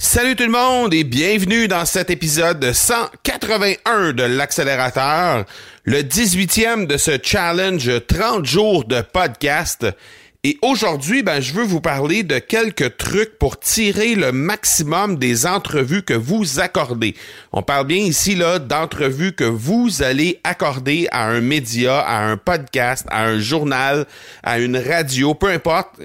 Salut tout le monde et bienvenue dans cet épisode 181 de l'accélérateur, le 18e de ce challenge 30 jours de podcast. Et aujourd'hui, ben, je veux vous parler de quelques trucs pour tirer le maximum des entrevues que vous accordez. On parle bien ici là d'entrevues que vous allez accorder à un média, à un podcast, à un journal, à une radio, peu importe,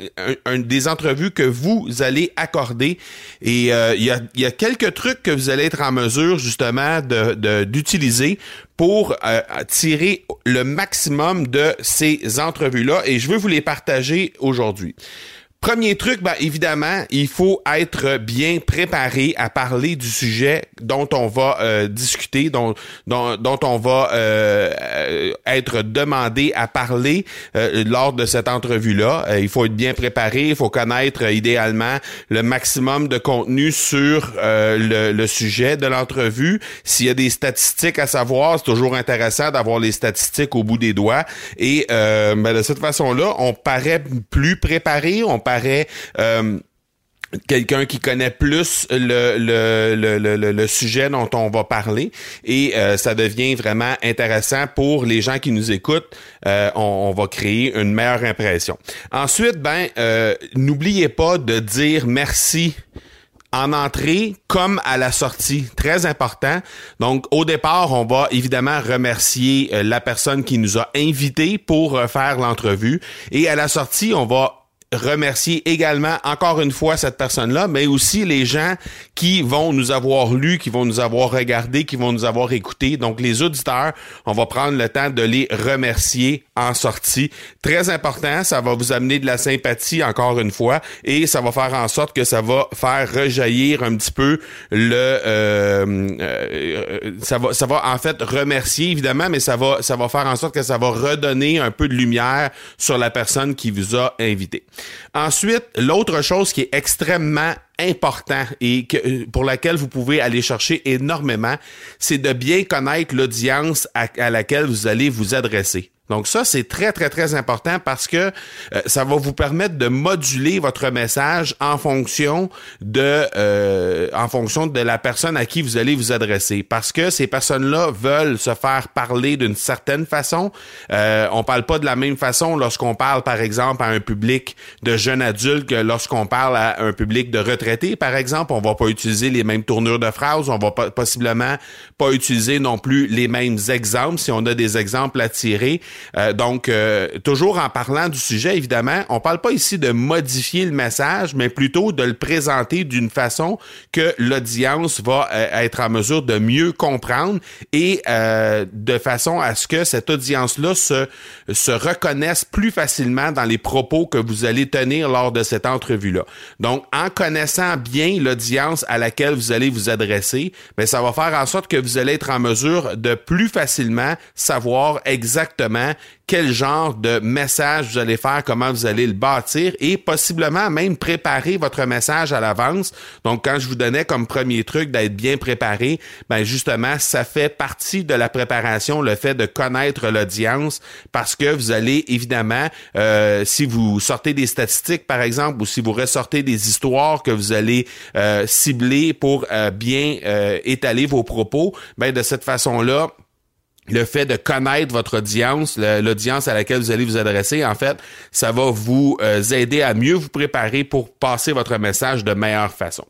des entrevues que vous allez accorder. Et euh, il y, a, y, a, quelques trucs que vous allez être en mesure justement de d'utiliser pour euh, tirer le maximum de ces entrevues-là et je veux vous les partager aujourd'hui. Premier truc, ben, évidemment, il faut être bien préparé à parler du sujet dont on va euh, discuter, dont, dont, dont, on va euh, euh, être demandé à parler lors de cette entrevue-là. il faut être bien préparé, il faut connaître idéalement le maximum de contenu sur le, sujet de l'entrevue. S'il y a des statistiques à savoir, c'est toujours intéressant d'avoir les statistiques au bout des doigts. Et ben, de cette façon-là, on paraît plus préparé, euh, quelqu'un qui connaît plus le, sujet dont on va parler et euh, ça devient vraiment intéressant pour les gens qui nous écoutent. Euh, on, va créer une meilleure impression. Ensuite, ben, n'oubliez pas de dire merci en entrée comme à la sortie. Très important. Donc, au départ, on va évidemment remercier la personne qui nous a invités pour faire l'entrevue. Et à la sortie, on va remercier également encore une fois cette personne-là, mais aussi les gens qui vont nous avoir lu, qui vont nous avoir regardé, qui vont nous avoir écouté. Donc les auditeurs, on va prendre le temps de les remercier en sortie. Très important, ça va vous amener de la sympathie encore une fois et ça va faire en sorte que ça va faire rejaillir un petit peu le euh, euh, ça va ça va en fait remercier évidemment mais ça va ça va faire en sorte que ça va redonner un peu de lumière sur la personne qui vous a invité. Ensuite, l'autre chose qui est extrêmement important et que, pour laquelle vous pouvez aller chercher énormément, c'est de bien connaître l'audience à, laquelle vous allez vous adresser. Donc ça, c'est très, très, très important parce que euh, ça va vous permettre de moduler votre message en fonction de euh, en fonction de la personne à qui vous allez vous adresser. Parce que ces personnes-là veulent se faire parler d'une certaine façon. Euh, on parle pas de la même façon lorsqu'on parle, par exemple, à un public de jeunes adultes que lorsqu'on parle à un public de retraités, par exemple. On va pas utiliser les mêmes tournures de phrases. On va pas, possiblement pas utiliser non plus les mêmes exemples si on a des exemples à tirer. Euh, donc, euh, toujours en parlant du sujet, évidemment, on parle pas ici de modifier le message, mais plutôt de le présenter d'une façon que l'audience va euh, être en mesure de mieux comprendre et de façon à ce que cette audience-là se, se reconnaisse plus facilement dans les propos que vous allez tenir lors de cette entrevue-là. Donc, en connaissant bien l'audience à laquelle vous allez vous adresser, mais ben, ça va faire en sorte que vous allez être en mesure de plus facilement savoir exactement quel genre de message vous allez faire, comment vous allez le bâtir? Et possiblement même préparer votre message à l'avance. Donc, quand je vous donnais comme premier truc d'être bien préparé, ben justement, ça fait partie de la préparation, le fait de connaître l'audience. Parce que vous allez évidemment, euh, si vous sortez des statistiques par exemple ou si vous ressortez des histoires que vous allez euh, cibler pour euh, bien étaler vos propos, ben de cette façon-là, le fait de connaître votre audience, l'audience à laquelle vous allez vous adresser, en fait, ça va vous euh, aider à mieux vous préparer pour passer votre message de meilleure façon.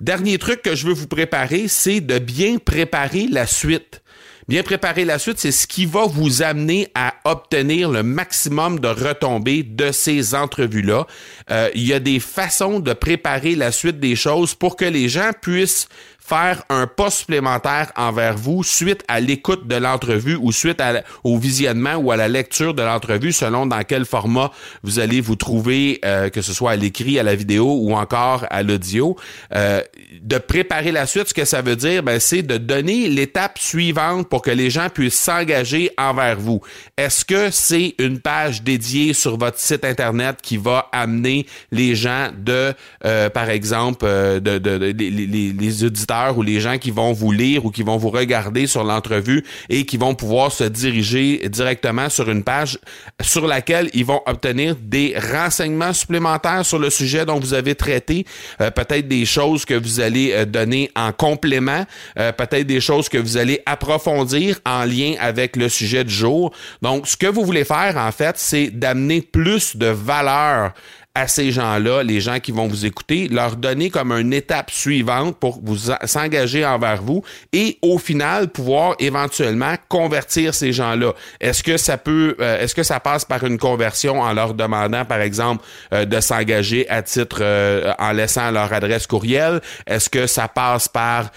Dernier truc que je veux vous préparer, c'est de bien préparer la suite. Bien préparer la suite, c'est ce qui va vous amener à obtenir le maximum de retombées de ces entrevues-là. Euh, il y a des façons de préparer la suite des choses pour que les gens puissent faire un pas supplémentaire envers vous suite à l'écoute de l'entrevue ou suite au visionnement ou à la lecture de l'entrevue selon dans quel format vous allez vous trouver, euh, que ce soit à l'écrit, à la vidéo ou encore à l'audio. Euh, de préparer la suite, ce que ça veut dire, ben, c'est de donner l'étape suivante pour que les gens puissent s'engager envers vous. Est-ce que c'est une page dédiée sur votre site Internet qui va amener les gens de, euh, par exemple, de, de, les, les, les auditeurs ou les gens qui vont vous lire ou qui vont vous regarder sur l'entrevue et qui vont pouvoir se diriger directement sur une page sur laquelle ils vont obtenir des renseignements supplémentaires sur le sujet dont vous avez traité, euh, peut-être des choses que vous allez euh, donner en complément, euh, peut-être des choses que vous allez approfondir en lien avec le sujet du jour. Donc, ce que vous voulez faire, en fait, c'est d'amener plus de valeur à ces gens-là, les gens qui vont vous écouter, leur donner comme une étape suivante pour vous s'engager envers vous et au final pouvoir éventuellement convertir ces gens-là. Est-ce que ça peut, euh, est-ce que ça passe par une conversion en leur demandant, par exemple, euh, de s'engager à titre euh, en laissant leur adresse courriel? Est-ce que ça passe par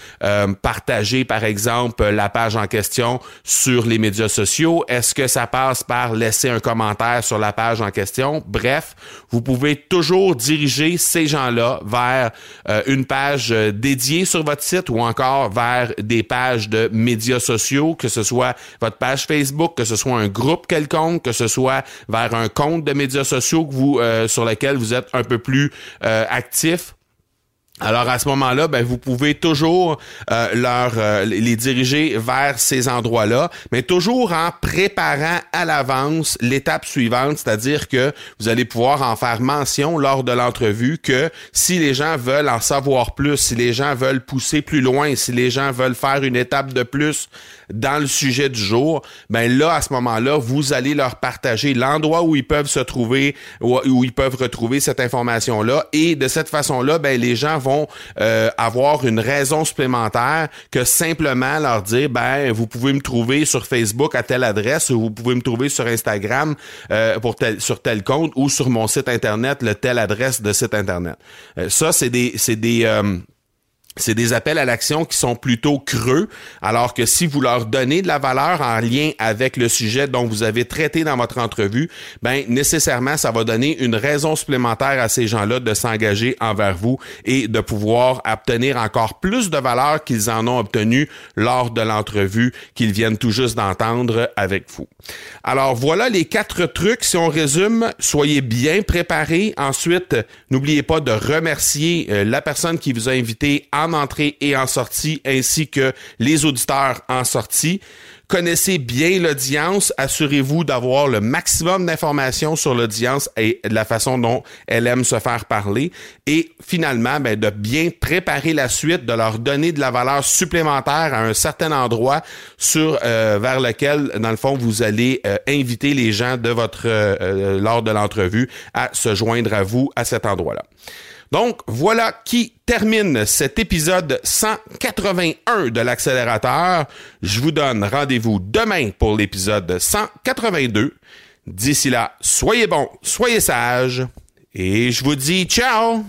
partager, par exemple, la page en question sur les médias sociaux? Est-ce que ça passe par laisser un commentaire sur la page en question? Bref, vous pouvez toujours diriger ces gens-là vers euh, une page euh, dédiée sur votre site ou encore vers des pages de médias sociaux, que ce soit votre page Facebook, que ce soit un groupe quelconque, que ce soit vers un compte de médias sociaux que vous, euh, sur lequel vous êtes un peu plus actif alors à ce moment-là, ben, vous pouvez toujours euh, leur euh, les diriger vers ces endroits-là, mais toujours en préparant à l'avance l'étape suivante, c'est-à-dire que vous allez pouvoir en faire mention lors de l'entrevue que si les gens veulent en savoir plus, si les gens veulent pousser plus loin, si les gens veulent faire une étape de plus dans le sujet du jour, ben là à ce moment-là, vous allez leur partager l'endroit où ils peuvent se trouver, où, où ils peuvent retrouver cette information-là, et de cette façon-là, ben les gens vont euh, avoir une raison supplémentaire que simplement leur dire ben vous pouvez me trouver sur Facebook à telle adresse ou vous pouvez me trouver sur Instagram euh, pour tel, sur tel compte ou sur mon site internet le telle adresse de site internet. Euh, ça c'est des c'est des c'est des appels à l'action qui sont plutôt creux, alors que si vous leur donnez de la valeur en lien avec le sujet dont vous avez traité dans votre entrevue, ben nécessairement ça va donner une raison supplémentaire à ces gens-là de s'engager envers vous et de pouvoir obtenir encore plus de valeur qu'ils en ont obtenu lors de l'entrevue qu'ils viennent tout juste d'entendre avec vous. Alors voilà les quatre trucs. Si on résume, soyez bien préparés. Ensuite, n'oubliez pas de remercier euh, la personne qui vous a invité en entrée et en sortie, ainsi que les auditeurs en sortie. Connaissez bien l'audience, assurez-vous d'avoir le maximum d'informations sur l'audience et la façon dont elle aime se faire parler. Et finalement, ben, de bien préparer la suite, de leur donner de la valeur supplémentaire à un certain endroit sur euh, vers lequel, dans le fond, vous allez euh, inviter les gens de votre euh, lors de l'entrevue à se joindre à vous à cet endroit-là. Donc, voilà qui termine cet épisode 181 de l'accélérateur. Je vous donne rendez-vous demain pour l'épisode 182. D'ici là, soyez bons, soyez sages, et je vous dis ciao